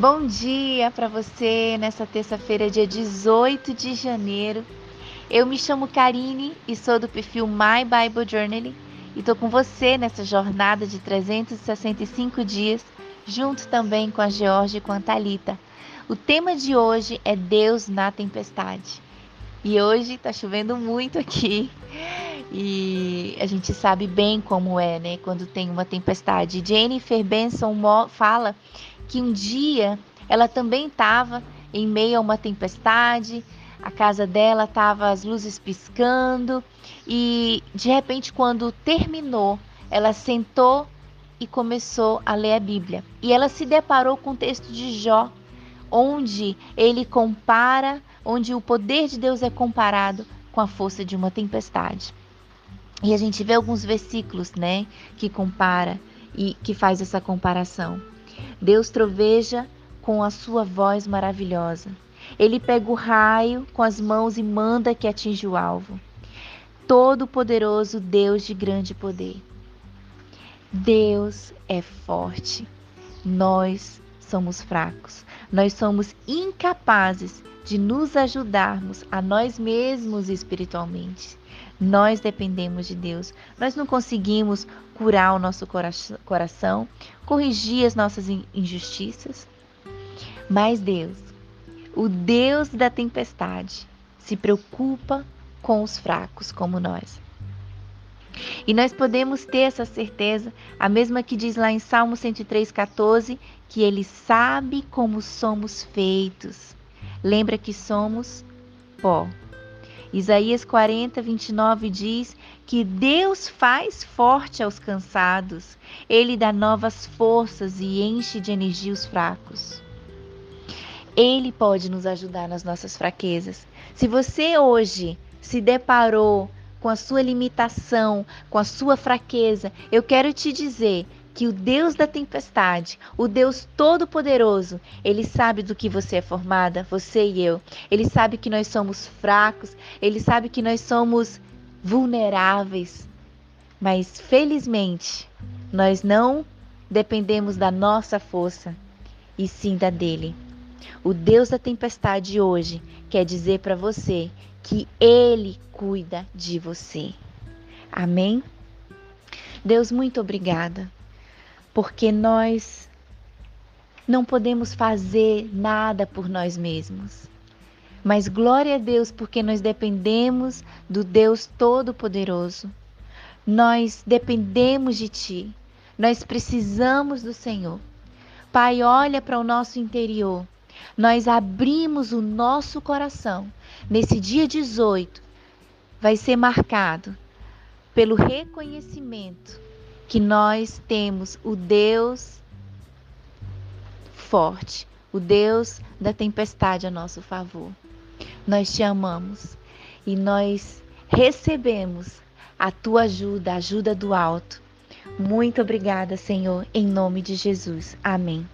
Bom dia para você nessa terça-feira, dia 18 de janeiro. Eu me chamo Karine e sou do perfil My Bible Journaling e tô com você nessa jornada de 365 dias, junto também com a Georgia e com a Thalita. O tema de hoje é Deus na tempestade. E hoje tá chovendo muito aqui. E a gente sabe bem como é, né? Quando tem uma tempestade. Jennifer Benson fala que um dia ela também estava em meio a uma tempestade, a casa dela estava as luzes piscando e de repente quando terminou, ela sentou e começou a ler a Bíblia. E ela se deparou com o texto de Jó, onde ele compara, onde o poder de Deus é comparado com a força de uma tempestade. E a gente vê alguns versículos, né, que compara e que faz essa comparação. Deus troveja com a sua voz maravilhosa. Ele pega o raio com as mãos e manda que atinja o alvo. Todo-Poderoso Deus de grande poder. Deus é forte. Nós somos fracos. Nós somos incapazes de nos ajudarmos a nós mesmos espiritualmente. Nós dependemos de Deus. Nós não conseguimos curar o nosso coração, corrigir as nossas injustiças. Mas Deus, o Deus da tempestade, se preocupa com os fracos como nós. E nós podemos ter essa certeza, a mesma que diz lá em Salmo 103,14, que Ele sabe como somos feitos. Lembra que somos pó. Isaías 40, 29 diz que Deus faz forte aos cansados, Ele dá novas forças e enche de energia os fracos. Ele pode nos ajudar nas nossas fraquezas. Se você hoje se deparou com a sua limitação, com a sua fraqueza, eu quero te dizer que o Deus da tempestade, o Deus todo-poderoso, ele sabe do que você é formada, você e eu. Ele sabe que nós somos fracos, ele sabe que nós somos vulneráveis. Mas felizmente, nós não dependemos da nossa força, e sim da dele. O Deus da tempestade hoje quer dizer para você que ele cuida de você. Amém? Deus, muito obrigada porque nós não podemos fazer nada por nós mesmos. Mas glória a Deus, porque nós dependemos do Deus Todo-Poderoso. Nós dependemos de Ti. Nós precisamos do Senhor. Pai, olha para o nosso interior. Nós abrimos o nosso coração. Nesse dia 18, vai ser marcado pelo reconhecimento que nós temos o Deus forte, o Deus da tempestade a nosso favor. Nós te amamos e nós recebemos a tua ajuda, a ajuda do alto. Muito obrigada, Senhor, em nome de Jesus. Amém.